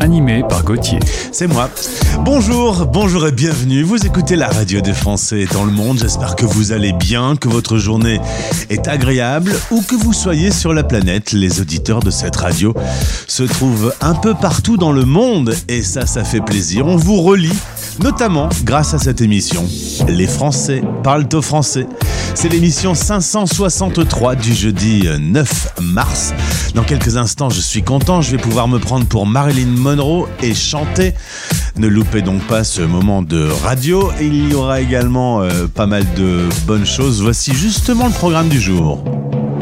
Animé par Gauthier. C'est moi. Bonjour, bonjour et bienvenue. Vous écoutez la radio des Français dans le monde. J'espère que vous allez bien, que votre journée est agréable ou que vous soyez sur la planète. Les auditeurs de cette radio se trouvent un peu partout dans le monde et ça, ça fait plaisir. On vous relie notamment grâce à cette émission. Les Français parlent au français. C'est l'émission 563 du jeudi 9 mars. Dans quelques instants, je suis content, je vais pouvoir me prendre pour Marilyn Monroe et chanter. Ne loupez donc pas ce moment de radio. Il y aura également euh, pas mal de bonnes choses. Voici justement le programme du jour.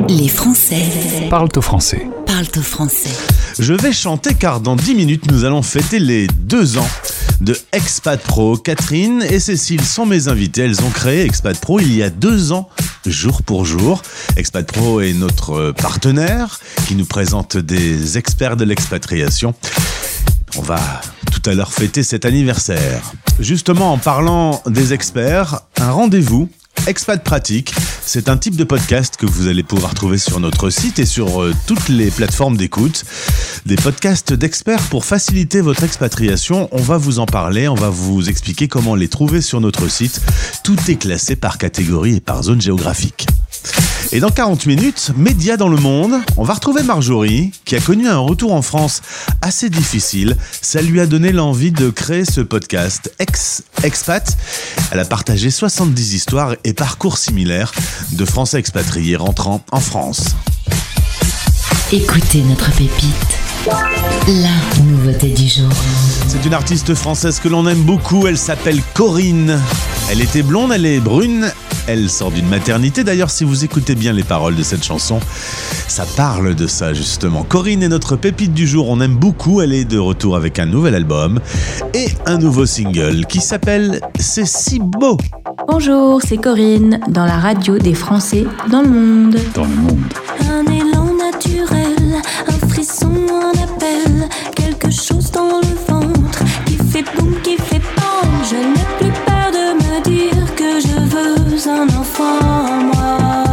Les Français Parlent au français. parlent au français. Je vais chanter car dans 10 minutes, nous allons fêter les deux ans de Expat Pro. Catherine et Cécile sont mes invitées. Elles ont créé Expat Pro il y a deux ans, jour pour jour. Expat Pro est notre partenaire qui nous présente des experts de l'expatriation. On va tout à l'heure fêter cet anniversaire. Justement, en parlant des experts, un rendez-vous Expat Pratique, c'est un type de podcast que vous allez pouvoir trouver sur notre site et sur euh, toutes les plateformes d'écoute. Des podcasts d'experts pour faciliter votre expatriation. On va vous en parler, on va vous expliquer comment les trouver sur notre site. Tout est classé par catégorie et par zone géographique. Et dans 40 minutes, médias dans le monde, on va retrouver Marjorie, qui a connu un retour en France assez difficile. Ça lui a donné l'envie de créer ce podcast Ex Expat. Elle a partagé 70 histoires et parcours similaires de Français expatriés rentrant en France. Écoutez notre pépite. La nouveauté du jour. C'est une artiste française que l'on aime beaucoup, elle s'appelle Corinne. Elle était blonde, elle est brune, elle sort d'une maternité. D'ailleurs, si vous écoutez bien les paroles de cette chanson, ça parle de ça justement. Corinne est notre pépite du jour, on aime beaucoup, elle est de retour avec un nouvel album et un nouveau single qui s'appelle C'est si beau. Bonjour, c'est Corinne, dans la radio des Français dans le monde. Dans le monde. Un élan naturel, un frisson, un appel, quelque chose dans le ventre qui fait boum, qui fait veux un enfant en moi.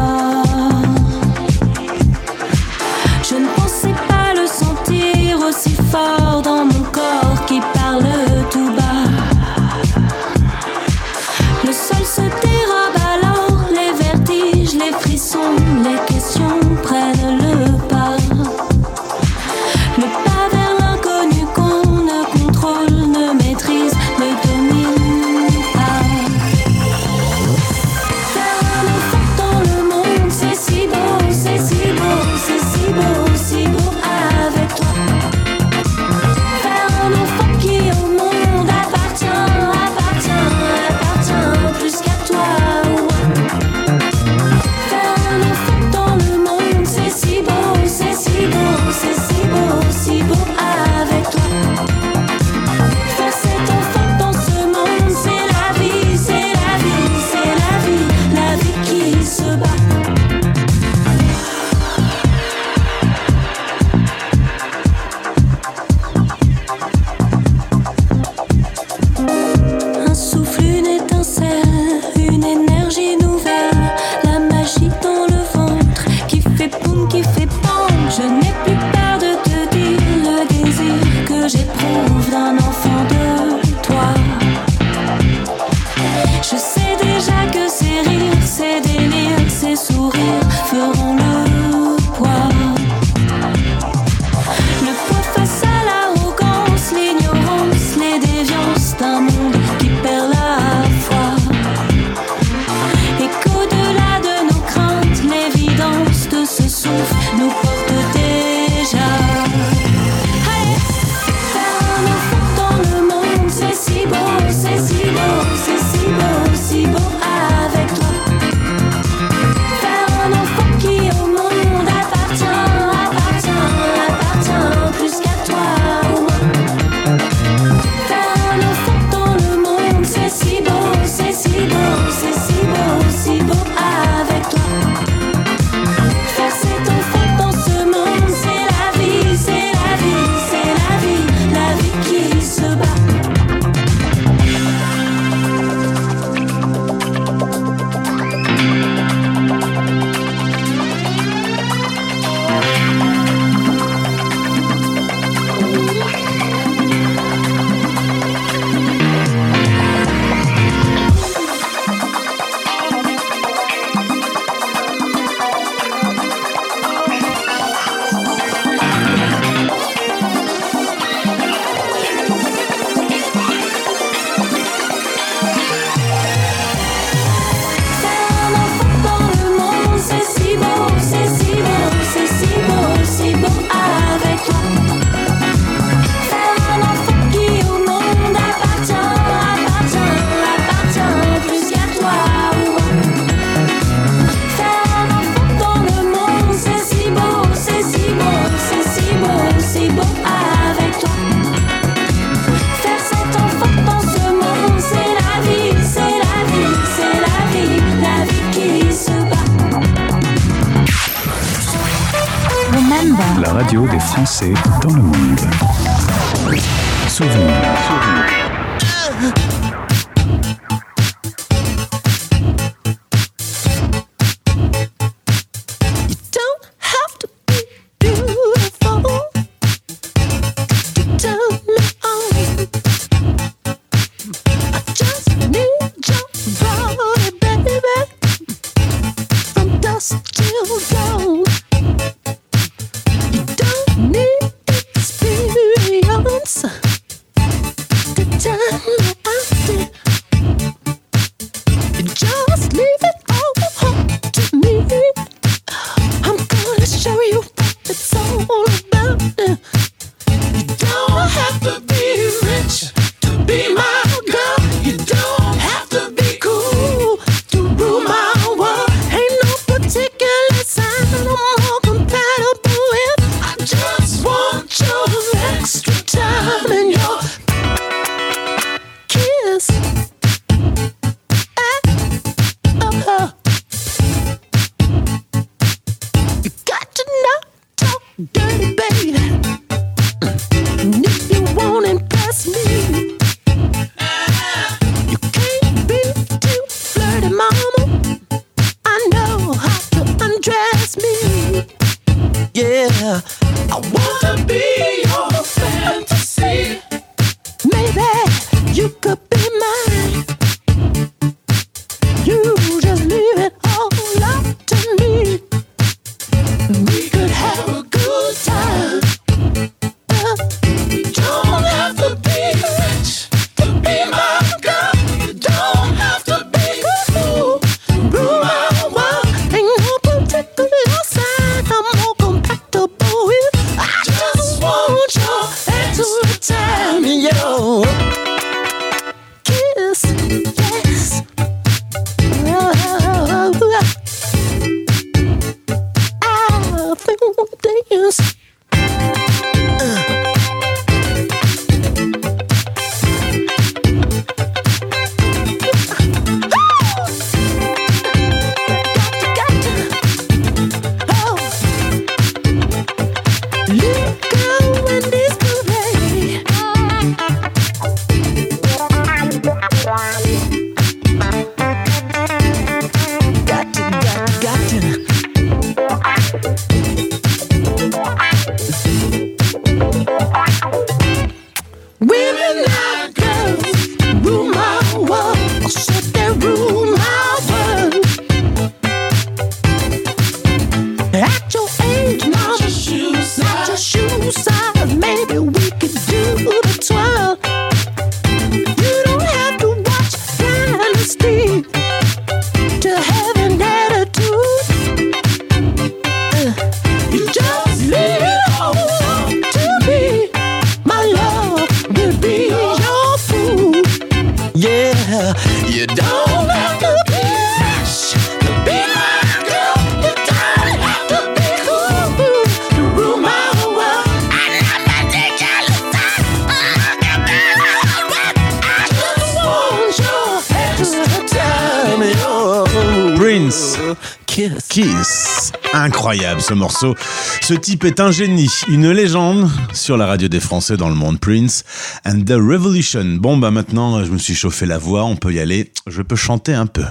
Ce type est un génie, une légende sur la radio des Français dans le monde Prince and the Revolution. Bon bah maintenant je me suis chauffé la voix, on peut y aller, je peux chanter un peu.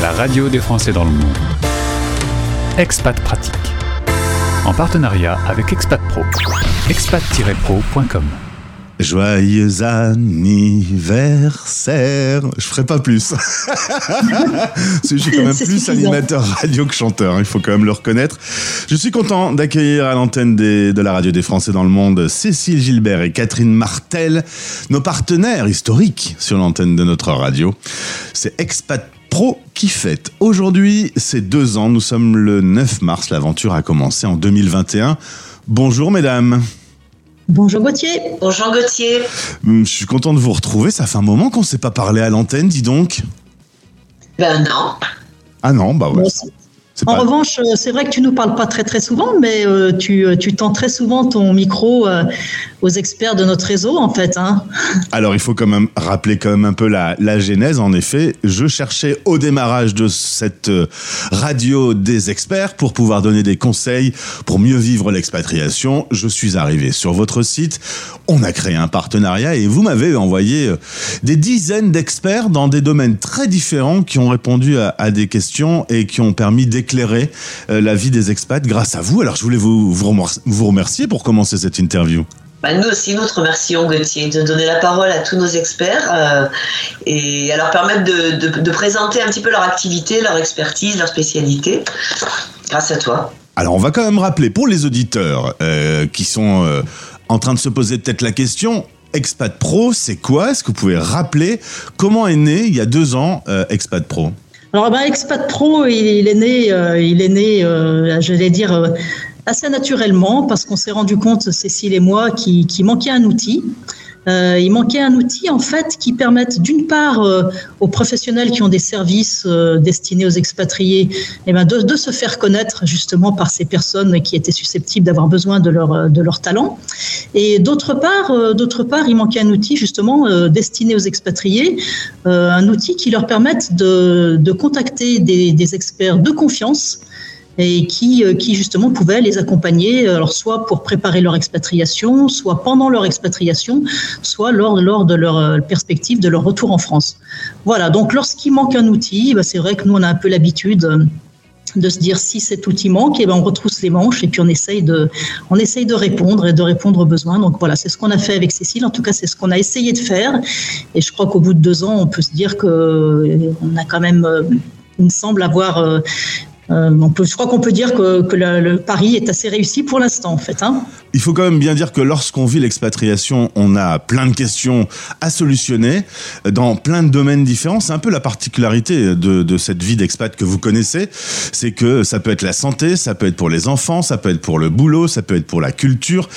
La radio des Français dans le monde. Expat pratique. En partenariat avec Expat Pro. expat-pro.com. Joyeux anniversaire. Je ferai pas plus. je suis quand même plus animateur radio que chanteur, hein. il faut quand même le reconnaître. Je suis content d'accueillir à l'antenne de la radio des Français dans le monde Cécile Gilbert et Catherine Martel, nos partenaires historiques sur l'antenne de notre radio. C'est Expat Pro qui fête. Aujourd'hui, c'est deux ans. Nous sommes le 9 mars. L'aventure a commencé en 2021. Bonjour, mesdames. Bonjour Gauthier. Bonjour Gauthier. Hum, je suis content de vous retrouver. Ça fait un moment qu'on ne s'est pas parlé à l'antenne, dis donc. Ben non. Ah non, bah ouais. En revanche, euh, c'est vrai que tu nous parles pas très très souvent, mais euh, tu, euh, tu tends très souvent ton micro euh, aux experts de notre réseau, en fait. Hein. Alors, il faut quand même rappeler quand même un peu la, la genèse. En effet, je cherchais au démarrage de cette radio des experts pour pouvoir donner des conseils pour mieux vivre l'expatriation. Je suis arrivé sur votre site. On a créé un partenariat et vous m'avez envoyé des dizaines d'experts dans des domaines très différents qui ont répondu à, à des questions et qui ont permis d'éclairer euh, la vie des expats grâce à vous. Alors, je voulais vous, vous remer- vous remercier pour commencer cette interview. Bah, nous aussi, nous te remercions, Gauthier, de donner la parole à tous nos experts euh, et à leur permettre de, de- de présenter un petit peu leur activité, leur expertise, leur spécialité, grâce à toi. Alors on va quand même rappeler pour les auditeurs euh, qui sont euh, en train de se poser peut-être la question, Expat Pro, c'est quoi? Est-ce que vous pouvez rappeler comment est né il y a deux ans Expat Pro? Alors, ben, Expat Pro, il, est né, euh, il est né, euh, je vais dire, euh, assez naturellement, parce qu'on s'est rendu compte, Cécile et moi, qu'il manquait un outil. Euh, il manquait un outil en fait qui permette d'une part euh, aux professionnels qui ont des services euh, destinés aux expatriés eh ben, de, se faire connaître justement par ces personnes qui étaient susceptibles d'avoir besoin de leur, de leur talent. Et d'autre part, part, il manquait un outil justement destiné aux expatriés, un outil qui leur permette de, de contacter des experts de confiance et qui, euh, qui justement pouvaient les accompagner, alors soit pour préparer leur expatriation, soit pendant leur expatriation, soit lors, lors de leur euh, perspective de leur retour en France. Voilà, donc lorsqu'il manque un outil, bah, c'est vrai que nous on a un peu l'habitude euh, de se dire si cet outil manque, et ben on retrousse les manches et puis on essaye de, on essaye de répondre et de répondre aux besoins. Donc voilà, c'est ce qu'on a fait avec Cécile. En tout cas, c'est ce qu'on a essayé de faire. Et je crois qu'au bout de deux ans, on peut se dire que euh, on a quand même, euh, il me semble avoir euh, je crois qu'on peut dire que, le, pari est assez réussi pour l'instant, en fait. Hein. Il faut quand même bien dire que lorsqu'on vit l'expatriation, on a plein de questions à solutionner dans plein de domaines différents. C'est un peu la particularité de, cette vie d'expat que vous connaissez, c'est que ça peut être la santé, ça peut être pour les enfants, ça peut être pour le boulot, ça peut être pour la culture.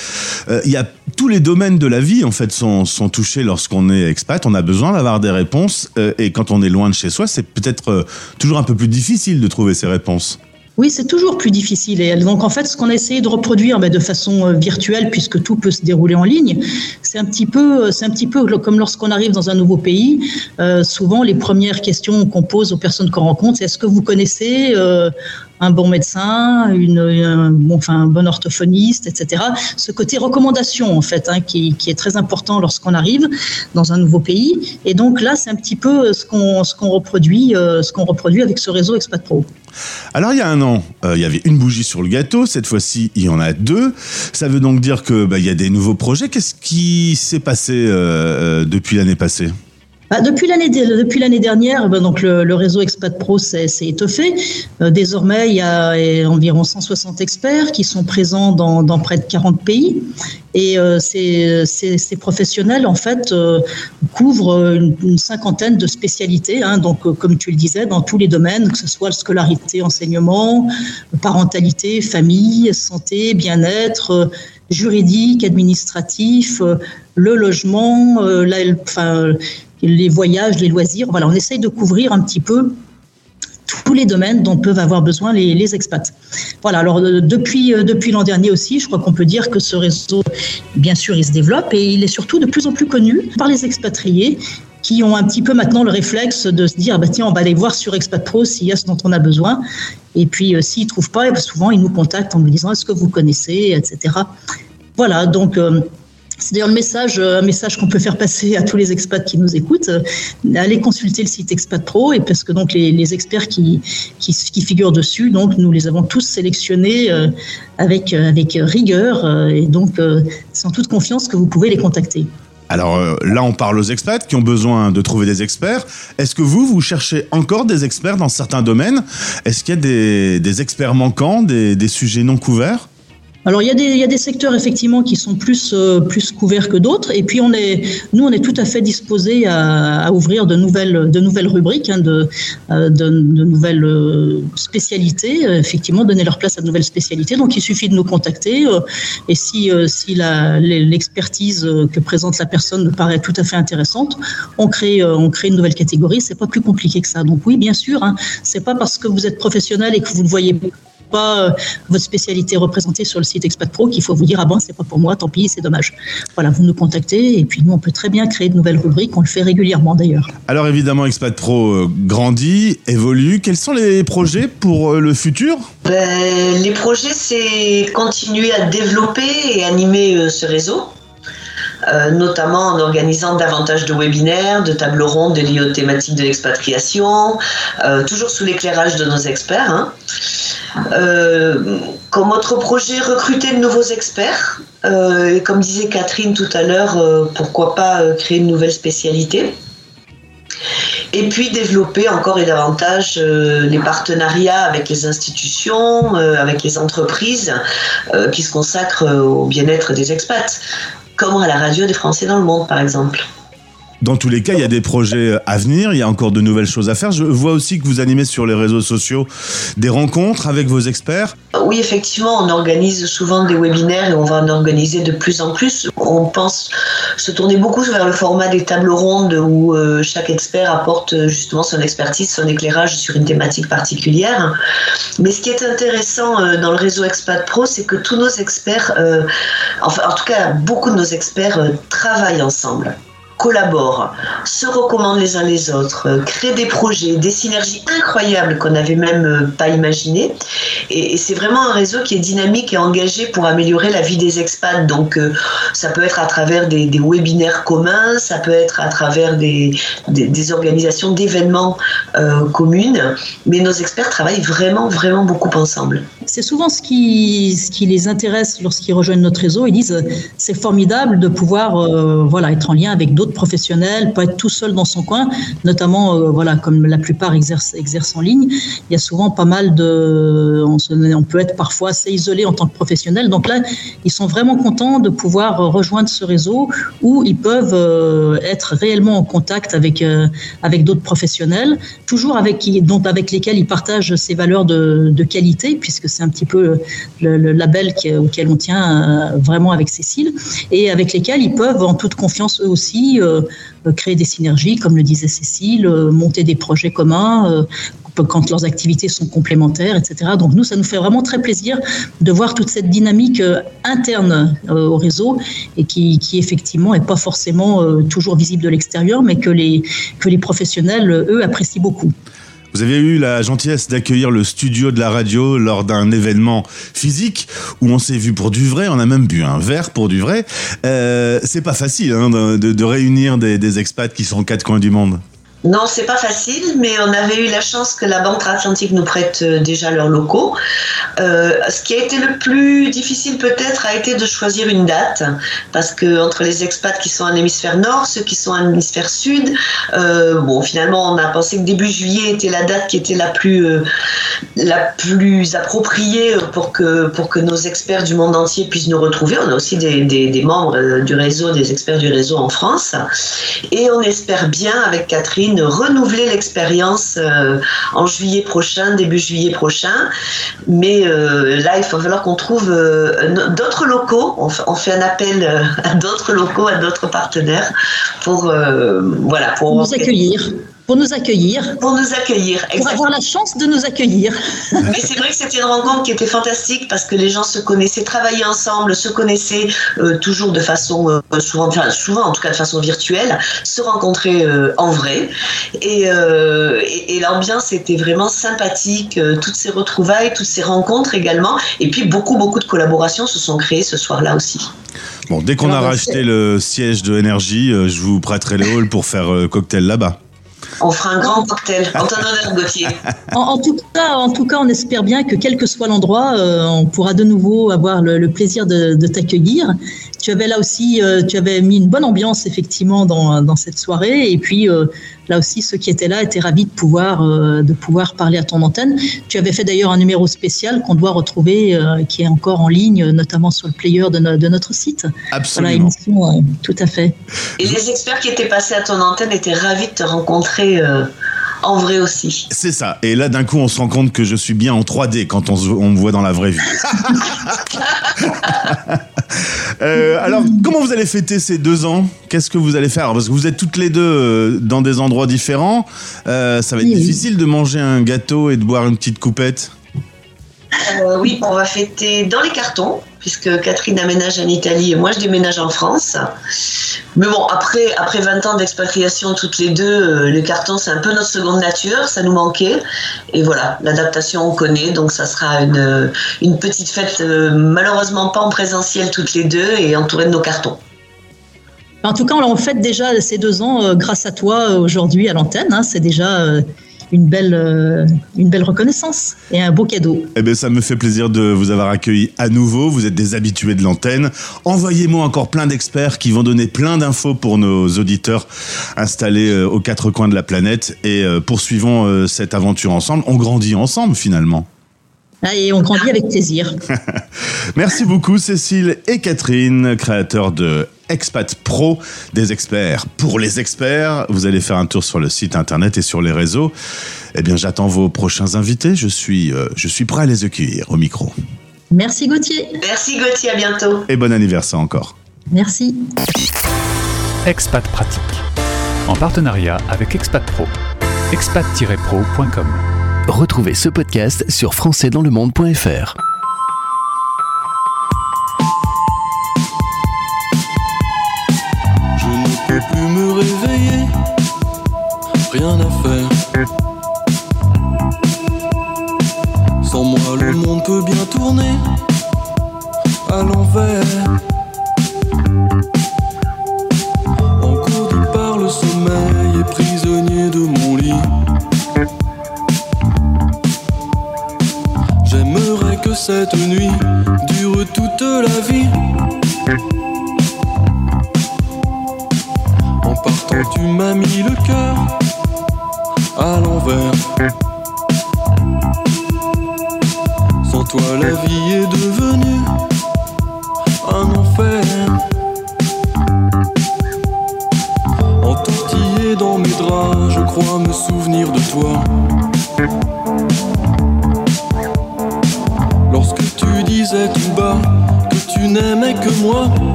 Euh, Il y a tous les domaines de la vie en fait sont, sont touchés lorsqu'on est expat. On a besoin d'avoir des réponses euh, et quand on est loin de chez soi, c'est peut-être euh, toujours un peu plus difficile de trouver ces réponses. Oui, c'est toujours plus difficile. Et donc, en fait, ce qu'on a essayé de reproduire ben, de façon euh, virtuelle, puisque tout peut se dérouler en ligne, c'est un petit peu, c'est un petit peu comme lorsqu'on arrive dans un nouveau pays. Euh, souvent, les premières questions qu'on pose aux personnes qu'on rencontre, c'est est-ce que vous connaissez euh, un bon médecin, une, un, bon, enfin, un bon orthophoniste, etc. Ce côté recommandation, en fait, hein, qui, est très important lorsqu'on arrive dans un nouveau pays. Et donc là, c'est un petit peu ce qu'on reproduit, euh, ce qu'on reproduit avec ce réseau Expat Pro. Alors il y a un an, euh, il y avait une bougie sur le gâteau. Cette fois-ci, il y en a deux. Ça veut donc dire que bah, y a des nouveaux projets. Qu'est-ce qui s'est passé euh, depuis l'année passée? Bah, depuis l'année depuis l'année dernière, bah, donc le, réseau Expat Pro s'est étoffé. Euh, désormais, il y a environ 160 experts qui sont présents dans, près de 40 pays. Et euh, ces, professionnels, en fait, euh, couvrent une, cinquantaine de spécialités. Hein, donc, euh, comme tu le disais, dans tous les domaines, que ce soit scolarité, enseignement, parentalité, famille, santé, bien-être euh, juridique, administratif, euh, le logement, la, enfin, les voyages, les loisirs. Voilà, on essaye de couvrir un petit peu tous les domaines dont peuvent avoir besoin les, expats. Voilà, alors euh, depuis, euh, depuis l'an dernier aussi, je crois qu'on peut dire que ce réseau, bien sûr, il se développe et il est surtout de plus en plus connu par les expatriés qui ont un petit peu maintenant le réflexe de se dire, bah, tiens, on va aller voir sur Expat Pro s'il y a ce dont on a besoin. Et puis, euh, s'ils ne trouvent pas, souvent, ils nous contactent en nous disant, est-ce que vous connaissez, etc. Voilà, donc... Euh, c'est d'ailleurs le message, un message qu'on peut faire passer à tous les expats qui nous écoutent. Allez consulter le site Expat Pro et parce que donc les, experts qui, qui, figurent dessus, donc nous les avons tous sélectionnés euh, avec, avec rigueur euh, et donc euh, en toute confiance que vous pouvez les contacter. Alors euh, là, on parle aux expats qui ont besoin de trouver des experts. Est-ce que vous, vous cherchez encore des experts dans certains domaines? Est-ce qu'il y a des, experts manquants, des sujets non couverts? Alors il y, a des, secteurs effectivement qui sont plus, euh, plus couverts que d'autres. Et puis on est, nous, on est tout à fait disposés à, ouvrir de nouvelles, de nouvelles rubriques, hein, de, euh, de, de, nouvelles euh, spécialités, effectivement, donner leur place à de nouvelles spécialités. Donc il suffit de nous contacter. et si, si l'expertise que présente la personne nous paraît tout à fait intéressante, on crée, on crée une nouvelle catégorie. C'est pas plus compliqué que ça. Donc oui, bien sûr, hein, c'est pas parce que vous êtes professionnel et que vous ne voyez pas euh, votre spécialité représentée sur le site Expat Pro qu'il faut vous dire ah bon c'est pas pour moi tant pis c'est dommage. Voilà vous nous contactez et puis nous on peut très bien créer de nouvelles rubriques on le fait régulièrement d'ailleurs. Alors évidemment Expat Pro euh, grandit évolue. Quels sont les projets pour euh, le futur? Ben, les projets c'est continuer à développer et animer ce réseau euh, notamment en organisant davantage de webinaires, de tables rondes liées aux thématiques de l'expatriation, euh, toujours sous l'éclairage de nos experts. Hein. Euh, comme autre projet, recruter de nouveaux experts. et comme disait Catherine tout à l'heure, pourquoi pas créer une nouvelle spécialité et puis développer encore et davantage les partenariats avec les institutions, avec les entreprises qui se consacrent au bien-être des expats comme à la radio des Français dans le monde, par exemple. Dans tous les cas, il y a des projets à venir, il y a encore de nouvelles choses à faire. Je vois aussi que vous animez sur les réseaux sociaux des rencontres avec vos experts. Oui, effectivement, on organise souvent des webinaires et on va en organiser de plus en plus. On pense se tourner beaucoup vers le format des tables rondes où euh, chaque expert apporte euh, justement son expertise, son éclairage sur une thématique particulière. Mais ce qui est intéressant euh, dans le réseau Expat Pro, c'est que tous nos experts, enfin en tout cas beaucoup de nos experts travaillent ensemble collaborent, se recommandent les uns les autres, euh, créent des projets, des synergies incroyables qu'on n'avait même euh, pas imaginées. Et, c'est vraiment un réseau qui est dynamique et engagé pour améliorer la vie des expats. Donc euh, ça peut être à travers des, webinaires communs, ça peut être à travers des, des, organisations d'événements communes, mais nos experts travaillent vraiment, vraiment beaucoup ensemble. C'est souvent ce qui, les intéresse lorsqu'ils rejoignent notre réseau. Ils disent c'est formidable de pouvoir voilà, être en lien avec d'autres professionnels, pas être tout seul dans son coin, notamment euh, voilà comme la plupart exercent, en ligne. Il y a souvent pas mal de, on, peut être parfois assez isolé en tant que professionnel. Donc là, ils sont vraiment contents de pouvoir rejoindre ce réseau où ils peuvent euh, être réellement en contact avec euh, avec d'autres professionnels, toujours avec dont avec lesquels ils partagent ces valeurs de, de qualité, puisque c'est un petit peu le, label auquel on tient vraiment avec Cécile, et avec lesquels ils peuvent en toute confiance eux aussi euh, créer des synergies, comme le disait Cécile, euh, monter des projets communs euh, quand leurs activités sont complémentaires, etc. Donc nous, ça nous fait vraiment très plaisir de voir toute cette dynamique interne au réseau et qui, qui effectivement n'est pas forcément toujours visible de l'extérieur, mais que les, que les professionnels, eux, apprécient beaucoup. Vous avez eu la gentillesse d'accueillir le studio de la radio lors d'un événement physique où on s'est vu pour du vrai, on a même bu un verre pour du vrai. Euh, c'est pas facile hein, de, réunir des, des expats qui sont aux quatre coins du monde. Non, c'est pas facile, mais on avait eu la chance que la Banque Atlantique nous prête euh, déjà leurs locaux. Euh, ce qui a été le plus difficile peut-être a été de choisir une date, parce que entre les expats qui sont en hémisphère nord, ceux qui sont en hémisphère sud, euh, bon, finalement, on a pensé que début juillet était la date qui était la plus, la plus appropriée pour que, pour que nos experts du monde entier puissent nous retrouver. On a aussi des, des, membres du réseau, des experts du réseau en France, et on espère bien avec Catherine renouveler l'expérience euh, en juillet prochain, début juillet prochain. Mais euh, là, il va falloir qu'on trouve euh, d'autres locaux. On, fait un appel à d'autres locaux, à d'autres partenaires pour, voilà, pour nous accueillir pour nous accueillir. Pour nous accueillir, exactement. Pour avoir la chance de nous accueillir. Mais c'est vrai que c'était une rencontre qui était fantastique parce que les gens se connaissaient, travaillaient ensemble, se connaissaient euh, toujours de façon, euh, souvent, enfin, souvent en tout cas de façon virtuelle, se rencontraient euh, en vrai. Et, et, et l'ambiance était vraiment sympathique, toutes ces retrouvailles, toutes ces rencontres également. Et puis beaucoup, beaucoup de collaborations se sont créées ce soir-là aussi. Bon, dès qu'on a racheté le siège de Énergie, je vous prêterai le hall pour faire cocktail là-bas. On fera un grand cocktail en en tout cas, on espère bien que quel que soit l'endroit, euh, on pourra de nouveau avoir le, plaisir de, t'accueillir. Tu avais là aussi, euh, tu avais mis une bonne ambiance effectivement dans, dans cette soirée, et puis euh, là aussi, ceux qui étaient là étaient ravis de pouvoir, euh, de pouvoir parler à ton antenne. Tu avais fait d'ailleurs un numéro spécial qu'on doit retrouver, euh, qui est encore en ligne, notamment sur le player de, no- de notre site. Absolument. Voilà, émission, euh, tout à fait. Et les experts qui étaient passés à ton antenne étaient ravis de te rencontrer euh, en vrai aussi. C'est ça. Et là, d'un coup, on se rend compte que je suis bien en 3D quand on, se- on me voit dans la vraie vie. Euh, alors, comment vous allez fêter ces deux ans? Qu'est-ce que vous allez faire? Parce que vous êtes toutes les deux euh, dans des endroits différents. Euh, ça va être Oui, oui. difficile de manger un gâteau et de boire une petite coupette? Euh, oui, on va fêter dans les cartons, puisque Catherine aménage en Italie et moi je déménage en France. Mais bon, après, après 20 ans d'expatriation toutes les deux, euh, les cartons c'est un peu notre seconde nature, ça nous manquait. Et voilà, l'adaptation on connaît, donc ça sera une, une petite fête, euh, malheureusement pas en présentiel toutes les deux et entourée de nos cartons. En tout cas, on fête déjà ces deux ans euh, grâce à toi aujourd'hui à l'antenne. hein. C'est déjà une, belle, euh, une belle reconnaissance et un beau cadeau. Eh bien, ça me fait plaisir de vous avoir accueilli à nouveau. Vous êtes des habitués de l'antenne. Envoyez-moi encore plein d'experts qui vont donner plein d'infos pour nos auditeurs installés euh, aux quatre coins de la planète. Et euh, poursuivons cette aventure ensemble. On grandit ensemble, finalement. Ah, Et on grandit avec plaisir. Merci beaucoup, Cécile et Catherine, créateurs de Expat Pro, des experts pour les experts. Vous allez faire un tour sur le site internet et sur les réseaux. Eh bien, j'attends vos prochains invités. Je suis, euh, je suis prêt à les accueillir au micro. Merci Gauthier. Merci Gauthier, à bientôt. Et bon anniversaire encore. Merci. Expat Pratique. En partenariat avec Expat Pro. expat-pro.com. Retrouvez ce podcast sur françaisdanslemonde.fr. plus me réveiller, rien à faire. Sans moi, le monde peut bien tourner à l'envers. Engourdi par le sommeil et prisonnier de mon lit. J'aimerais que cette nuit dure toute la vie. Tu m'as mis le cœur à l'envers. Sans toi, la vie est devenue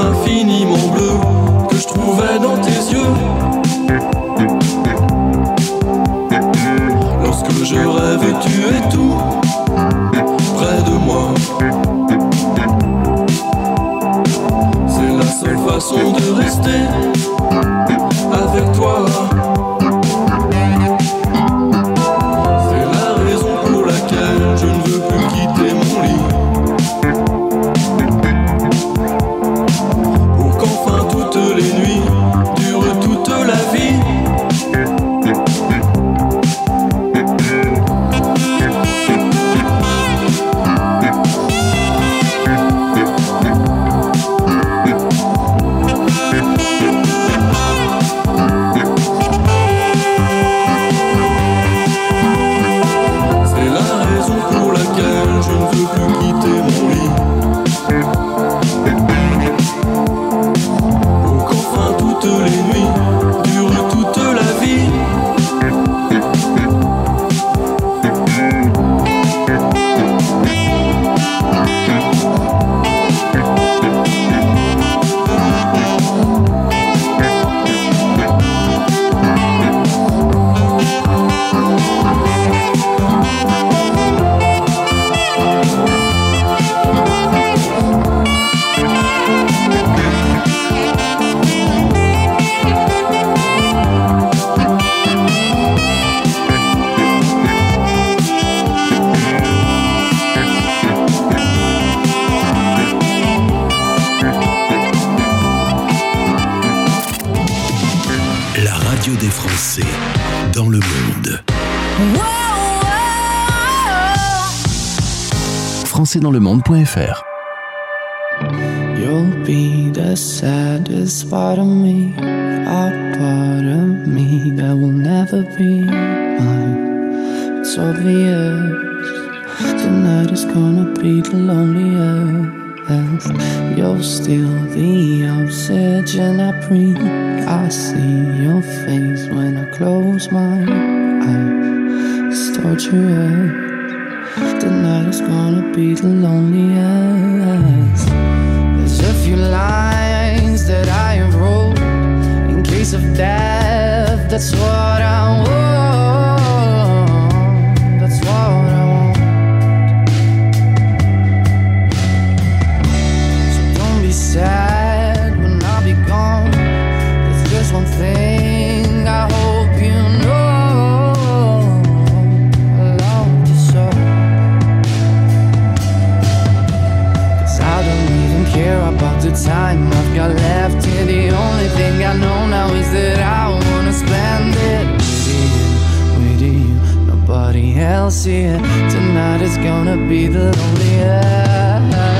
Ce bleu Françaisdanslemonde.fr You'll be the saddest part of me, a part of me that will never be mine. It's obvious tonight is gonna be the loneliest. You're still the oxygen I breathe. I see your face when I close my eyes. It's torture. Tonight is gonna be the loneliest. There's a few lines that I have wrote in case of death. That's what I want. The time I've got left here. The only thing I know now is that I wanna spend it with you, with you. Nobody else here. Tonight is gonna be the loneliest.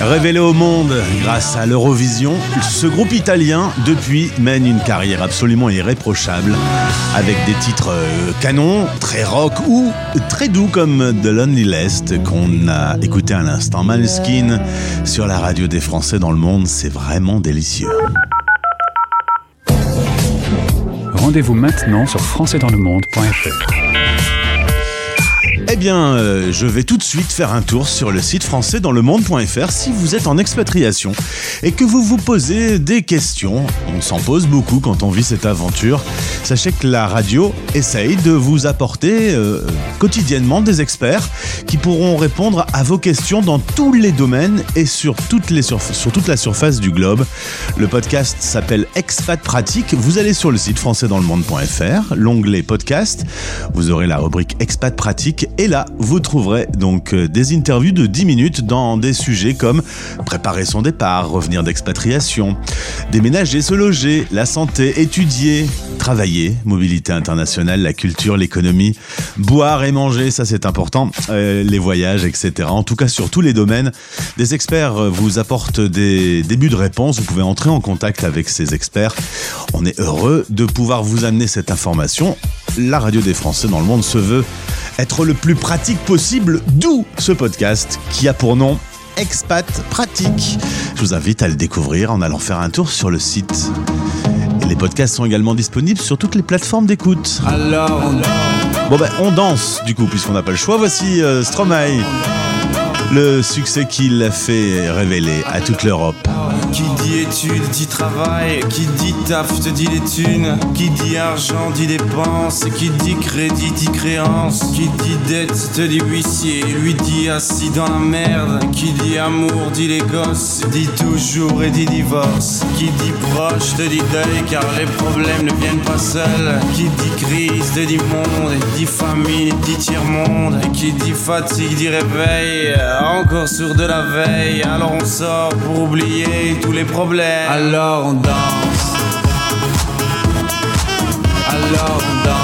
Révélé au monde grâce à l'Eurovision, ce groupe italien, depuis, mène une carrière absolument irréprochable, avec des titres euh, canons, très rock ou très doux comme The Lonely Lest qu'on a écouté à l'instant. Maneskin sur la radio des Français dans le monde, c'est vraiment délicieux. Rendez-vous maintenant sur françaisdanslemonde.fr. Eh bien, euh, je vais tout de suite faire un tour sur le site français dans le monde.fr si vous êtes en expatriation et que vous vous posez des questions. On s'en pose beaucoup quand on vit cette aventure. Sachez que la radio essaye de vous apporter euh, quotidiennement des experts qui pourront répondre à vos questions dans tous les domaines et sur, toute la surface du globe. Le podcast s'appelle Expat Pratique. Vous allez sur le site françaisdanslemonde.fr, l'onglet podcast. Vous aurez la rubrique Expat Pratique et Et là, vous trouverez donc euh, des interviews de 10 minutes dans des sujets comme préparer son départ, revenir d'expatriation, déménager, se loger, la santé, étudier, travailler, mobilité internationale, la culture, l'économie, boire et manger, ça c'est important, euh, les voyages, etc. En tout cas, sur tous les domaines, des experts euh, vous apportent des débuts de réponse. Vous pouvez entrer en contact avec ces experts. On est heureux de pouvoir vous amener cette information. La radio des Français dans le monde se veut être le plus pratique possible, d'où ce podcast qui a pour nom Expat Pratique. Je vous invite à le découvrir en allant faire un tour sur le site. Et les podcasts sont également disponibles sur toutes les plateformes d'écoute. Alors on Bon ben on danse du coup puisqu'on n'a pas le choix. Voici euh, Stromae. Le succès qu'il a fait révéler à toute l'Europe. Qui dit études dit travail, qui dit taf te dit les thunes, qui dit argent dit dépenses, qui dit crédit dit créance, qui dit dette te dit huissier, lui dit assis dans la merde, qui dit amour dit les gosses, dit toujours et dit divorce, qui dit proche te dit deuil car les problèmes ne viennent pas seuls, qui dit crise te dit monde, dit famine dit tiers-monde, qui dit fatigue dit réveil, encore sur de la veille, alors on sort pour oublier tous les problèmes. Alors on danse. Alors on danse.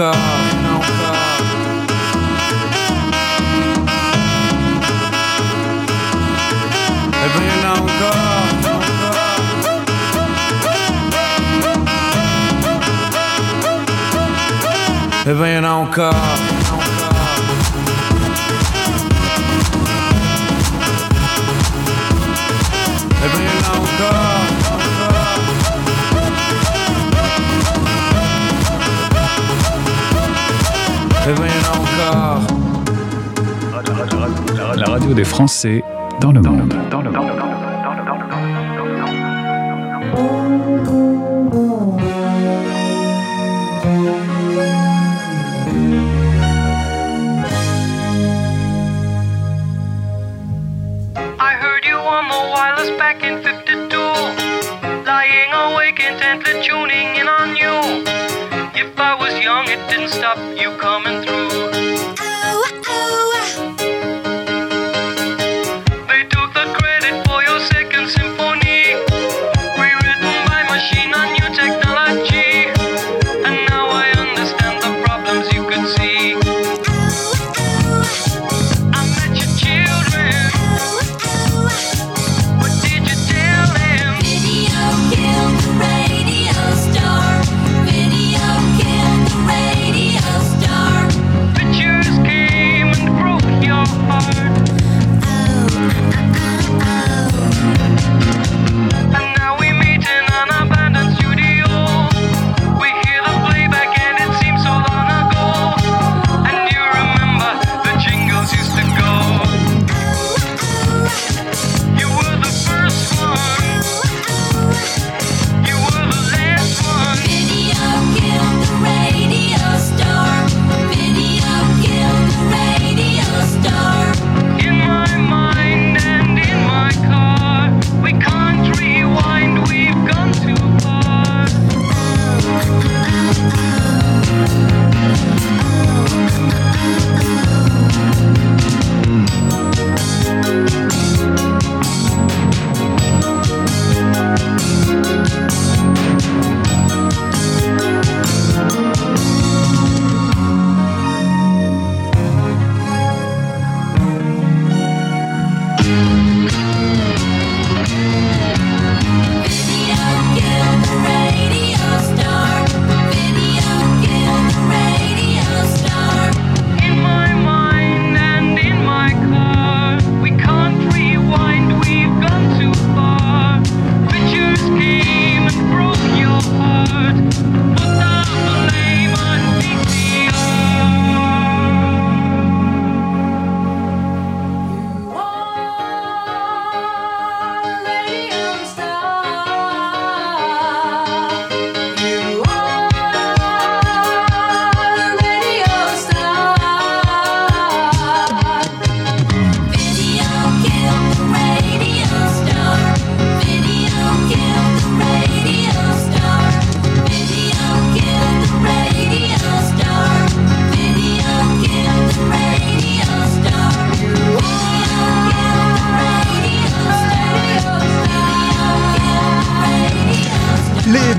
nunca, nunca. É bem nunca, nunca. É nunca. La radio des Français dans le monde. Dans le monde. I heard you on the wireless back in 52 Lying awake intently tuning in on you If I was young it didn't stop you coming through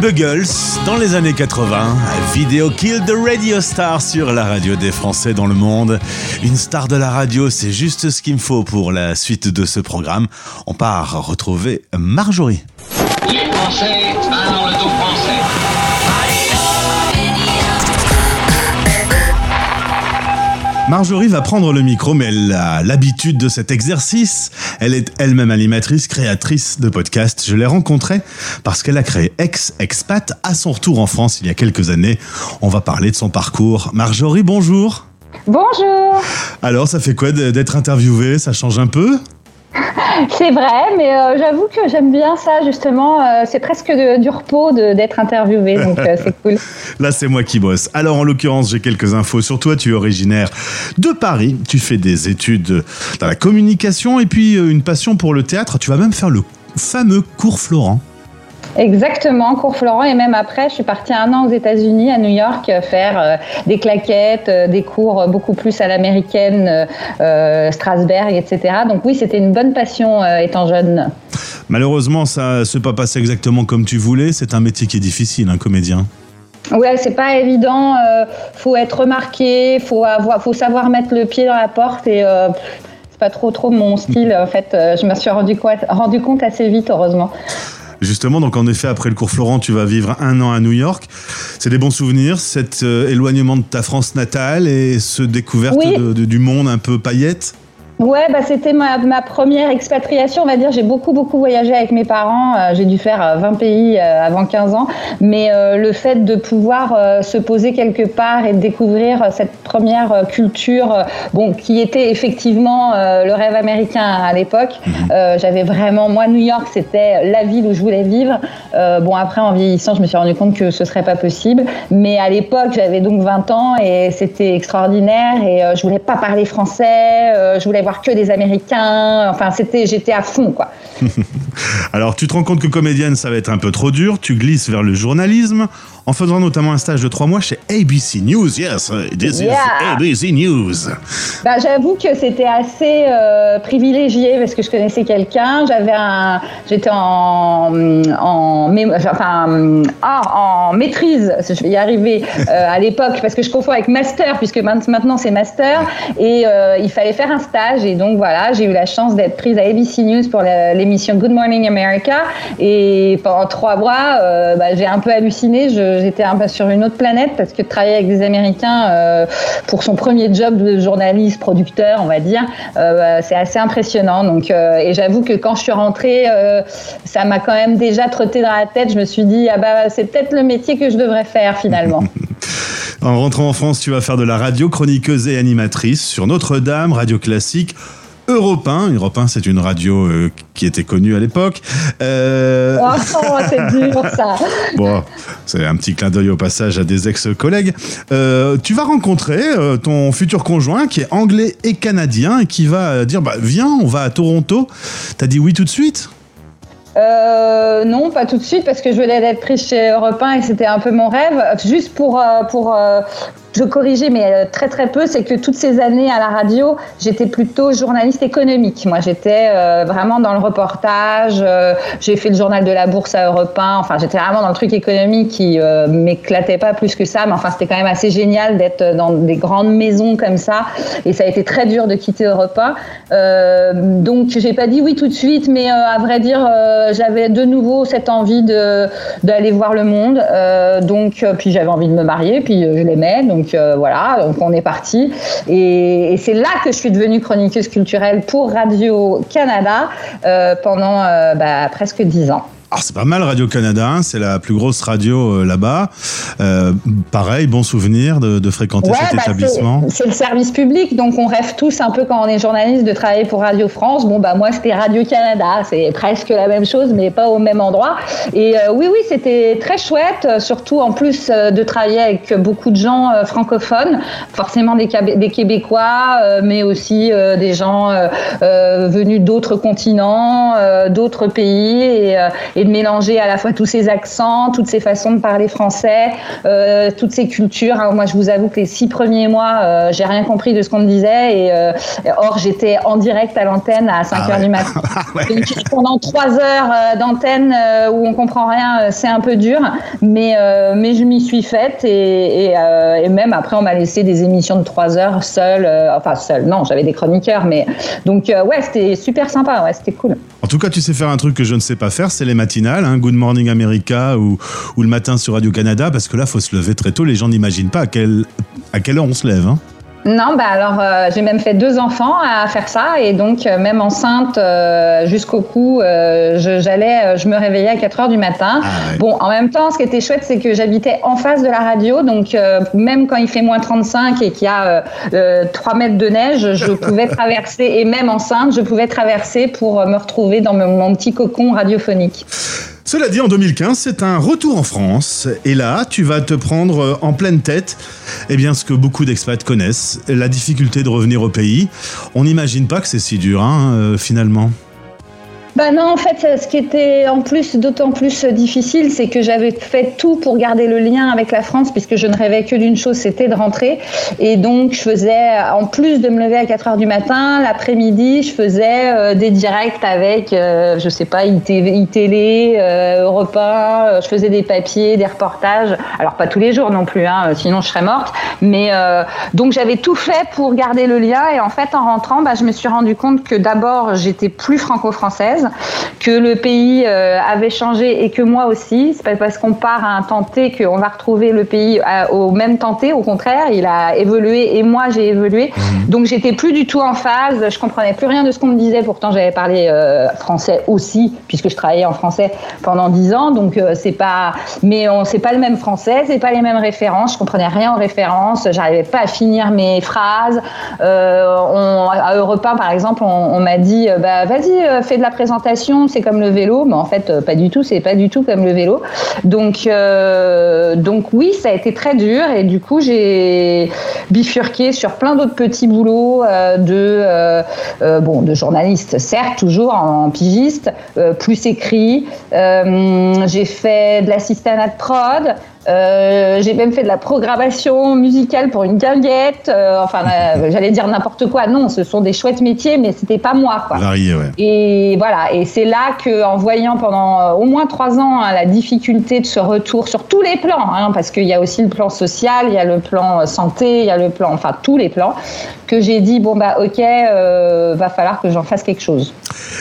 Buggles dans les années 80. Vidéo Kill the Radio Star sur la radio des Français dans le monde. Une star de la radio, c'est juste ce qu'il me faut pour la suite de ce programme. On part retrouver Marjorie. Parlent Marjorie va prendre le micro, mais elle a l'habitude de cet exercice. Elle est elle-même animatrice, créatrice de podcasts. Je l'ai rencontrée parce qu'elle a créé Ex-Expat à son retour en France il y a quelques années. On va parler de son parcours. Marjorie, bonjour. Bonjour. Alors, ça fait quoi d'être interviewée? Ça change un peu? C'est vrai, mais euh, j'avoue que j'aime bien ça justement. euh, c'est presque du repos d'être interviewé, donc euh, c'est cool. Là, c'est moi qui bosse. Alors, en l'occurrence, j'ai quelques infos sur toi. Tu es originaire de Paris. Tu fais des études dans la communication et puis une passion pour le théâtre. Tu vas même faire le fameux cours Florent. Exactement, cours Florent. Et même après, je suis partie un an aux États-Unis, à New York, euh, faire euh, des claquettes, euh, des cours beaucoup plus à l'américaine, euh, Strasberg, etc. Donc oui, c'était une bonne passion étant jeune. Malheureusement, ça s'est pas passé exactement comme tu voulais. C'est un métier qui est difficile, un comédien. Ouais, c'est pas évident. faut être remarqué, faut avoir, faut savoir mettre le pied dans la porte et c'est pas trop trop mon style. En fait, je me suis rendu, rendu compte assez vite, heureusement. Justement, donc en effet, après le cours Florent, tu vas vivre un an à New York. C'est des bons souvenirs, cet euh, éloignement de ta France natale et ce découverte Oui. de- de- du monde un peu paillette? Ouais, bah, c'était ma, ma première expatriation, on va dire. J'ai beaucoup, beaucoup voyagé avec mes parents. Euh, j'ai dû faire euh, 20 pays euh, avant 15 ans. Mais euh, le fait de pouvoir euh, se poser quelque part et de découvrir euh, cette première euh, culture, euh, bon, qui était effectivement euh, le rêve américain à l'époque, euh, j'avais vraiment, moi, New York, c'était la ville où je voulais vivre. Euh, bon, après, en vieillissant, je me suis rendu compte que ce serait pas possible. Mais à l'époque, j'avais donc 20 ans et c'était extraordinaire. Et euh, je voulais pas parler français. euh, je voulais voir que des Américains. Enfin, c'était, j'étais à fond, quoi. Alors, tu te rends compte que comédienne, ça va être un peu trop dur. Tu glisses vers le journalisme en faisant notamment un stage de trois mois chez ABC News. Yes, this Yeah. is ABC News. Bah, j'avoue que c'était assez euh, privilégié parce que je connaissais quelqu'un. J'avais un, j'étais en, en, enfin, ah, en maîtrise, je vais y arriver euh, à l'époque parce que je confonds avec master puisque main- maintenant c'est master et euh, il fallait faire un stage et donc voilà, j'ai eu la chance d'être prise à ABC News pour l'émission Good Morning America et pendant trois mois, bah, j'ai un peu halluciné. Je- J'étais un peu sur une autre planète parce que travailler avec des Américains euh, pour son premier job de journaliste, producteur, on va dire, euh, bah, c'est assez impressionnant. Donc, euh, et j'avoue que quand je suis rentrée, ça m'a quand même déjà trotté dans la tête. Je me suis dit, ah bah, c'est peut-être le métier que je devrais faire finalement. En rentrant en France, tu vas faire de la radio, chroniqueuse et animatrice sur Notre-Dame, radio classique. Europe 1, Europe 1 c'est une radio euh, qui était connue à l'époque. Euh, oh, c'est dur ça. Bon, c'est un petit clin d'œil au passage à des ex-collègues. Euh, tu vas rencontrer euh, ton futur conjoint qui est anglais et canadien et qui va dire bah, Viens, on va à Toronto. T'as dit oui tout de suite? Euh, non, pas tout de suite parce que je voulais être prise chez Europe 1 et c'était un peu mon rêve. Juste pour, euh, pour euh, je corriger, mais euh, très très peu, c'est que toutes ces années à la radio, j'étais plutôt journaliste économique. Moi, j'étais vraiment dans le reportage. j'ai fait le journal de la bourse à Europe 1. Enfin, j'étais vraiment dans le truc économique qui m'éclatait pas plus que ça. Mais enfin, c'était quand même assez génial d'être dans des grandes maisons comme ça. Et ça a été très dur de quitter Europe 1. Euh, donc, j'ai pas dit oui tout de suite, mais à vrai dire, j'avais de nouveau cette envie d'aller voir le monde. Euh, donc, euh, puis j'avais envie de me marier, puis euh, je l'aimais. Donc euh, voilà, donc on est parti. Et, c'est là que je suis devenue chroniqueuse culturelle pour Radio Canada euh, pendant euh, bah, presque dix ans. Alors c'est pas mal Radio-Canada, hein, c'est la plus grosse radio euh, là-bas. Euh, pareil, bon souvenir de, de fréquenter Ouais, cet bah, établissement. c'est- le service public, donc on rêve tous un peu quand on est journaliste de travailler pour Radio France. Bon, bah moi c'était Radio Canada, c'est presque la même chose, mais pas au même endroit. Et euh, oui, oui, c'était très chouette, surtout en plus de travailler avec beaucoup de gens francophones, forcément des, Québécois, mais aussi des gens venus d'autres continents, d'autres pays. Et, et de mélanger à la fois tous ces accents, toutes ces façons de parler français, euh, toutes ces cultures. Alors moi, je vous avoue que les six premiers mois, euh, j'ai rien compris de ce qu'on me disait. Et euh, or, j'étais en direct à l'antenne à 5 Ah ouais. du matin. Donc, pendant trois heures euh, d'antenne où on comprend rien, c'est un peu dur. Mais, mais je m'y suis faite et, et, et même après, on m'a laissé des émissions de trois heures seule. enfin, seule, non, j'avais des chroniqueurs. Mais donc, ouais, c'était super sympa. Ouais, c'était cool. En tout cas, tu sais faire un truc que je ne sais pas faire, c'est les hein, Good Morning America ou, le matin sur Radio Canada, parce que là, faut se lever très tôt. Les gens n'imaginent pas à quelle, à quelle heure on se lève. Hein. Non, bah alors euh, j'ai même fait deux enfants à faire ça et donc euh, même enceinte euh, jusqu'au cou, euh, je, j'allais, je me réveillais à 4 heures du matin. Bon, en même temps, ce qui était chouette, c'est que j'habitais en face de la radio, donc euh, même quand il fait moins 35 et qu'il y a euh, euh, 3 mètres de neige, je pouvais traverser et même enceinte, je pouvais traverser pour me retrouver dans mon, mon petit cocon radiophonique. Cela dit, en 2015, c'est un retour en France. Et là, tu vas te prendre euh, en pleine tête eh bien, ce que beaucoup d'expats connaissent, la difficulté de revenir au pays. On n'imagine pas que c'est si dur, hein, euh, finalement. Bah non, en fait, ce qui était en plus d'autant plus difficile, c'est que j'avais fait tout pour garder le lien avec la France, puisque je ne rêvais que d'une chose, c'était de rentrer. Et donc, je faisais, en plus de me lever à 4 heures du matin, l'après-midi, je faisais euh, des directs avec, euh, je sais pas, ITV, iTélé, euh, Europe 1, euh, je faisais des papiers, des reportages. Alors, pas tous les jours non plus, hein, sinon je serais morte. Mais donc, j'avais tout fait pour garder le lien. Et en fait, en rentrant, bah, je me suis rendu compte que d'abord, j'étais plus franco-française que le pays euh, avait changé et que moi aussi. C'est pas parce qu'on part à un tenté qu'on va retrouver le pays à- au même tenté. Au contraire, il a évolué et moi j'ai évolué. Donc j'étais plus du tout en phase. Je comprenais plus rien de ce qu'on me disait. Pourtant j'avais parlé euh, français aussi puisque je travaillais en français pendant dix ans. Donc euh, c'est pas, mais on c'est pas le même français, c'est pas les mêmes références. Je comprenais rien aux références. J'arrivais pas à finir mes phrases. Euh, on, à Europe 1, par exemple, on, on m'a dit euh, bah vas-y euh, fais de la présentation, c'est comme le vélo, mais en fait euh, pas du tout, c'est pas du tout comme le vélo. Donc euh, donc oui, ça a été très dur et du coup j'ai bifurqué sur plein d'autres petits boulots euh, de euh, euh, bon de journaliste, certes toujours en, pigiste, euh, plus écrit. Euh, j'ai fait de l'assistanat de prod. Euh, j'ai même fait de la programmation musicale pour une guinguette. Euh, enfin, euh, j'allais dire n'importe quoi. Non, ce sont des chouettes métiers, mais c'était pas moi, quoi. Varié, ouais. Et voilà, et c'est là que, en voyant pendant euh, au moins trois ans hein, la difficulté de ce retour sur tous les plans, hein, parce qu'il y a aussi le plan social, il y a le plan euh, santé, il y a le plan, enfin tous les plans, que j'ai dit bon bah ok, euh, va falloir que j'en fasse quelque chose.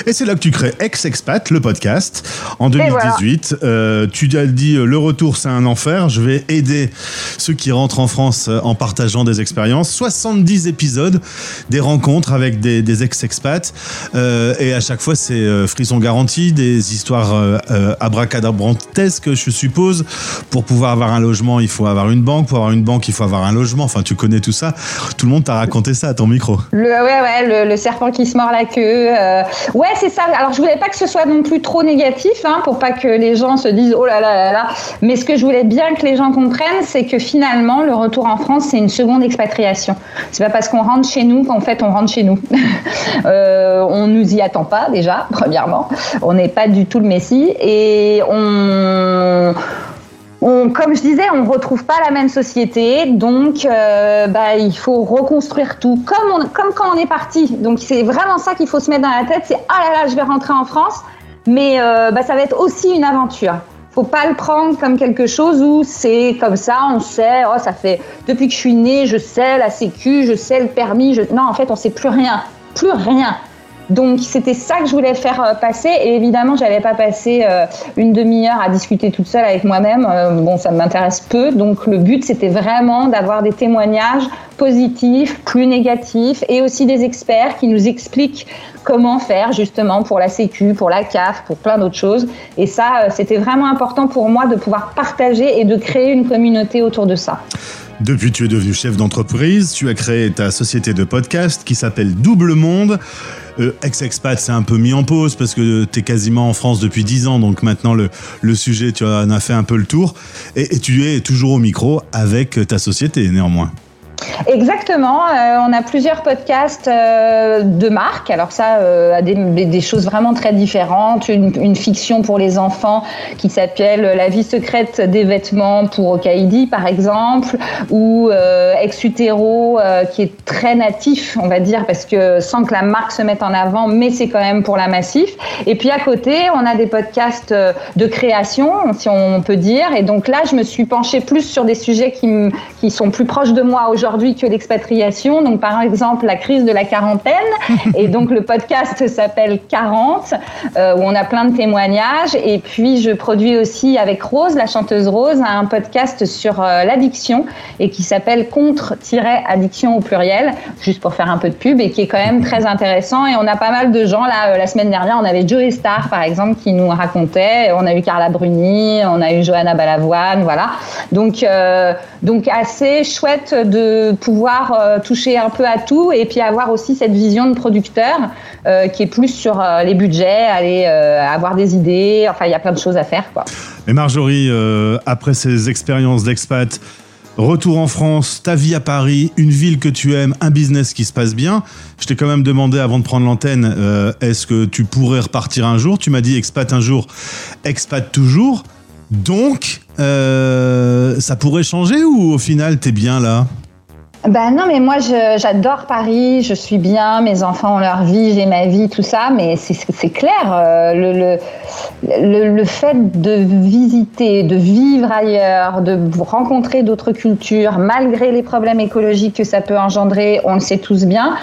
Et c'est là que tu crées Ex-Expat, le podcast. En 2018, euh, tu as dit le retour, c'est un enfer. Je vais aider ceux qui rentrent en France en partageant des expériences. 70 épisodes, des rencontres avec des, des ex-expats. Euh, et à chaque fois, c'est frisson garanti, des histoires abracadabrantesques, je suppose. Pour pouvoir avoir un logement, il faut avoir une banque. Pour avoir une banque, il faut avoir un logement. Enfin, tu connais tout ça. Tout le monde t'a raconté ça à ton micro. Le, serpent qui se mord la queue. euh, ouais, c'est ça. Alors, je voulais pas que ce soit non plus trop négatif, hein, pour pas que les gens se disent oh là là là là. Mais ce que je voulais bien que les gens comprennent, c'est que finalement, le retour en France, c'est une seconde expatriation. C'est pas parce qu'on rentre chez nous qu'en fait, on rentre chez nous. euh, on nous y attend pas, déjà, premièrement. On n'est pas du tout le Messie. Et on. On, comme je disais, on retrouve pas la même société, donc euh, bah, il faut reconstruire tout, comme, on- comme quand on est parti. Donc c'est vraiment ça qu'il faut se mettre dans la tête, c'est ah là là, je vais rentrer en France, mais euh, bah, ça va être aussi une aventure. Faut pas le prendre comme quelque chose où c'est comme ça, on sait, oh ça fait depuis que je suis née, je sais la sécu, je sais le permis, je... non en fait on sait plus rien, plus rien. Donc c'était ça que je voulais faire euh, passer et évidemment j'allais pas passer euh, une demi-heure à discuter toute seule avec moi-même. Euh, bon ça m'intéresse peu donc le but c'était vraiment d'avoir des témoignages positifs, plus négatifs et aussi des experts qui nous expliquent comment faire justement pour la sécu, pour la CAF, pour plein d'autres choses. Et ça c'était vraiment important pour moi de pouvoir partager et de créer une communauté autour de ça. Depuis, tu es devenu chef d'entreprise, tu as créé ta société de podcast qui s'appelle Double Monde. Euh, Ex-expat, c'est un peu mis en pause parce que tu es quasiment en France depuis 10 ans, donc maintenant le, sujet, tu en as fait un peu le tour. Et tu es toujours au micro avec ta société, néanmoins. Exactement. euh, on a plusieurs podcasts euh, de marque. Alors ça, euh, a des, choses vraiment très différentes. Une, fiction pour les enfants qui s'appelle La vie secrète des vêtements pour Okaidi, par exemple, ou euh, Ex Utero, qui est très natif, on va dire, parce que sans que la marque se mette en avant, mais c'est quand même pour la massif. Et puis à côté, on a des podcasts de création, si on peut dire. Et donc là, je me suis penchée plus sur des sujets qui sont plus proches de moi aujourd'hui que l'expatriation. Donc par exemple, la crise de la quarantaine. Et donc le podcast s'appelle 40, euh, où on a plein de témoignages. Et puis je produis aussi avec Rose, la chanteuse Rose, un podcast sur euh, l'addiction et qui s'appelle Contre-addiction au pluriel, juste pour faire un peu de pub, et qui est quand même très intéressant. Et on a pas mal de gens là. euh, La semaine dernière, on avait Joe Star, par exemple, qui nous racontait. On a eu Carla Bruni, on a eu Johanna Balavoine, voilà. Donc, donc assez chouette de pouvoir euh, toucher un peu à tout et puis avoir aussi cette vision de producteur euh, qui est plus sur euh, les budgets, aller avoir des idées. Enfin, il y a plein de choses à faire, quoi. Mais Marjorie, après ces expériences d'expat, retour en France, ta vie à Paris, une ville que tu aimes, un business qui se passe bien, je t'ai quand même demandé avant de prendre l'antenne, est-ce que tu pourrais repartir un jour? Tu m'as dit expat un jour, expat toujours. Donc, ça pourrait changer ou au final, t'es bien là? Ben non, mais moi j'adore Paris, je suis bien, mes enfants ont leur vie, j'ai ma vie, tout ça, mais c'est clair, euh, le, le, le fait de visiter, de vivre ailleurs, de rencontrer d'autres cultures, malgré les problèmes écologiques que ça peut engendrer, on le sait tous bien,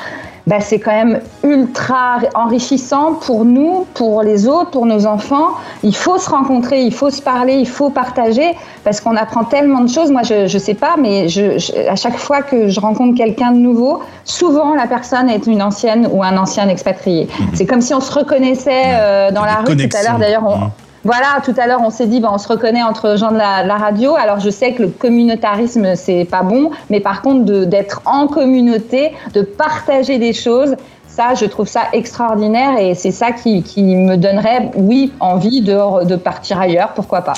ben c'est quand même ultra enrichissant pour nous, pour les autres, pour nos enfants. Il faut se rencontrer, il faut se parler, il faut partager parce qu'on apprend tellement de choses. Moi, je je sais pas, mais je, je- à chaque fois que je rencontre quelqu'un de nouveau, souvent la personne est une ancienne ou un ancien expatrié. C'est comme si on se reconnaissait euh, dans la rue tout à l'heure. D'ailleurs, on- voilà, tout à l'heure, on s'est dit, ben, on se reconnaît entre gens de la, radio. Alors, je sais que le communautarisme, c'est pas bon, mais par contre, d'être en communauté, de partager des choses, ça, je trouve ça extraordinaire et c'est ça qui, me donnerait, oui, envie de partir ailleurs, pourquoi pas.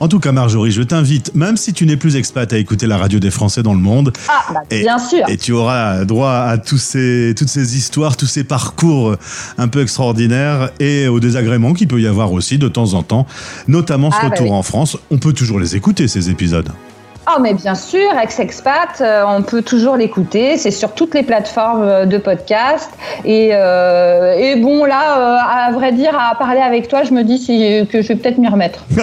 En tout cas, Marjorie, je t'invite, même si tu n'es plus expat, à écouter la radio des Français dans le monde. Ah, bah, Et- bien sûr. Et tu auras droit à tous ces, toutes ces histoires, tous ces parcours un peu extraordinaires et aux désagréments qu'il peut y avoir aussi de temps en temps, notamment ce Ah, bah retour oui. en France. On peut toujours les écouter, ces épisodes. Oh, mais bien sûr, Ex-Expat, euh, on peut toujours l'écouter. C'est sur toutes les plateformes euh, de podcast. Et, euh, et bon, là, à vrai dire, à parler avec toi, je me dis si- que je vais peut-être m'y remettre.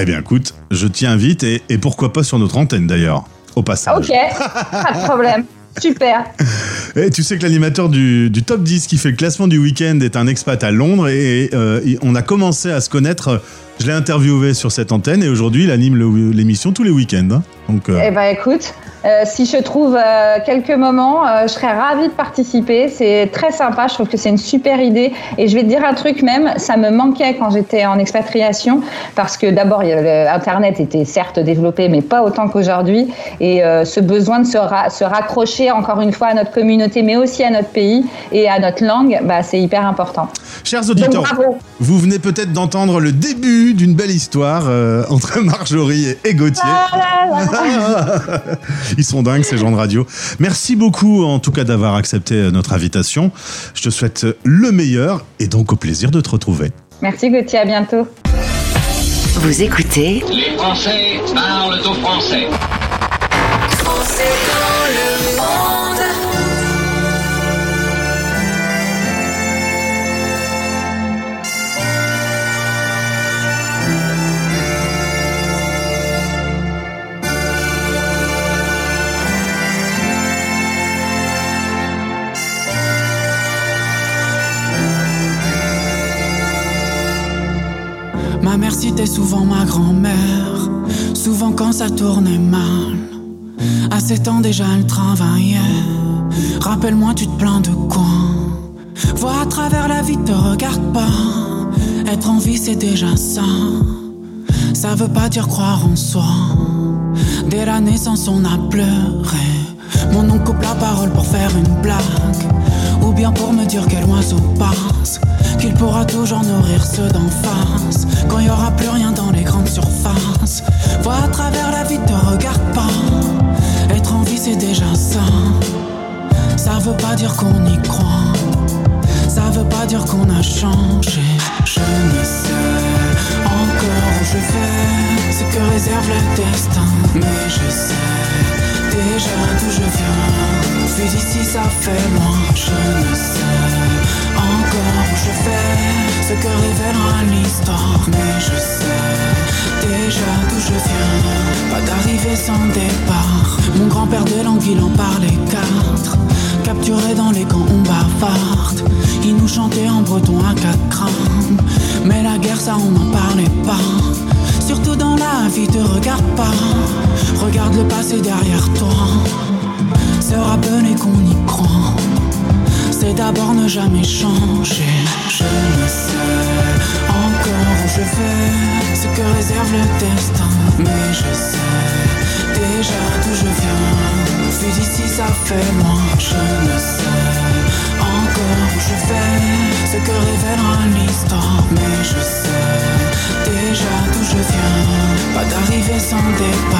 Eh bien, écoute, je t'y invite et, et pourquoi pas sur notre antenne d'ailleurs, au passage. Ok, pas de problème. Super. Et tu sais que l'animateur du, du top 10 qui fait le classement du week-end est un expat à Londres et, euh, on a commencé à se connaître. Je l'ai interviewé sur cette antenne et aujourd'hui il anime l'émission tous les week-ends. Donc, euh, Eh ben, écoute, euh, si je trouve euh, quelques moments, euh, je serais ravie de participer. C'est très sympa. Je trouve que c'est une super idée. Et je vais te dire un truc même, ça me manquait quand j'étais en expatriation parce que d'abord, Internet était certes développé, mais pas autant qu'aujourd'hui. Et ce besoin de se, ra- se raccrocher encore une fois à notre communauté, mais aussi à notre pays et à notre langue, bah, c'est hyper important. Chers auditeurs, Donc, vous venez peut-être d'entendre le début d'une belle histoire entre Marjorie et, et Gauthier. Ils sont dingues ces gens de radio. Merci beaucoup en tout cas d'avoir accepté euh, notre invitation. Je te souhaite le meilleur et donc au plaisir de te retrouver. Merci Gauthier, à bientôt. Vous écoutez Les Français parlent au français. Ma mère citait souvent ma grand-mère, souvent quand ça tournait mal. À 7 ans déjà elle travaillait. Rappelle-moi, tu te plains de quoi? Vois à travers la vie, te regarde pas. Être en vie, c'est déjà ça. Ça veut pas dire croire en soi. Dès la naissance, on a pleuré. Mon oncle coupe la parole pour faire une blague. Ou bien pour me dire quel oiseau passe. Qu'il pourra toujours nourrir ceux d'en face. Quand il y aura plus rien dans les grandes surfaces. Vois à travers la vie, te regarde pas. Être en vie, c'est déjà ça. Ça veut pas dire qu'on y croit. Ça veut pas dire qu'on a changé. Je ne sais encore où je vais, ce que réserve le destin. Mais je sais déjà d'où je viens. Vu d'ici, ça fait loin. Je ne sais encore où je vais, ce que révélera l'histoire. Mais je sais déjà d'où je viens. Pas d'arrivée sans départ. Mon grand-père de langue, il en parlait quatre. Capturé dans les camps, on bavarde. Il nous chantait en breton à quatre crânes. Mais la guerre, ça, on n'en parlait pas. Surtout dans la vie, te regarde pas. Regarde le passé derrière toi. Se rappeler qu'on y croit. C'est d'abord ne jamais changer. Je ne sais encore où je vais, ce que réserve le destin. Mais je sais déjà d'où je viens. Vu d'ici, ça fait loin. Je ne sais encore où je vais, d'arrivée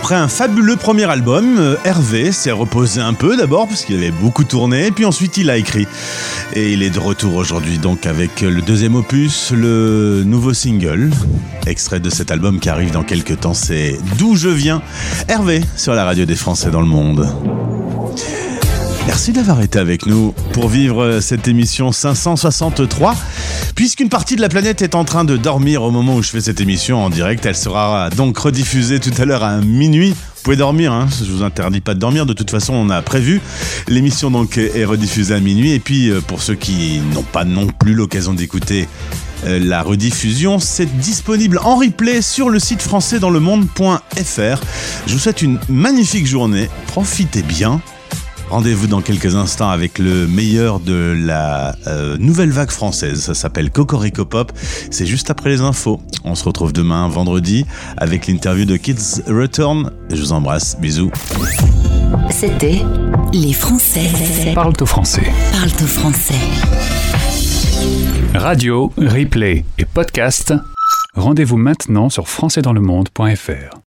Après un fabuleux premier album, euh, Hervé s'est reposé un peu d'abord parce qu'il avait beaucoup tourné, puis ensuite il a écrit. Et il est de retour aujourd'hui donc avec le deuxième opus, le nouveau single, extrait de cet album qui arrive dans quelques temps, c'est D'où je viens. Hervé sur la radio des Français dans le monde. Merci d'avoir été avec nous pour vivre cette émission 563. Puisqu'une partie de la planète est en train de dormir au moment où je fais cette émission en direct, elle sera donc rediffusée tout à l'heure à minuit. Vous pouvez dormir, hein, je vous interdis pas de dormir. De toute façon, on a prévu. L'émission donc est rediffusée à minuit. Et puis, euh, pour ceux qui n'ont pas non plus l'occasion d'écouter euh, la rediffusion, c'est disponible en replay sur le site français dans le monde.fr. Je vous souhaite une magnifique journée. Profitez bien. Rendez-vous dans quelques instants avec le meilleur de la euh, nouvelle vague française. Ça s'appelle Cocorico Pop. C'est juste après les infos. On se retrouve demain, vendredi, avec l'interview de Kids Return. Je vous embrasse. Bisous. C'était Les Français. Parle au français. Parle au français. Radio, replay et podcast. Rendez-vous maintenant sur françaisdanslemonde.fr.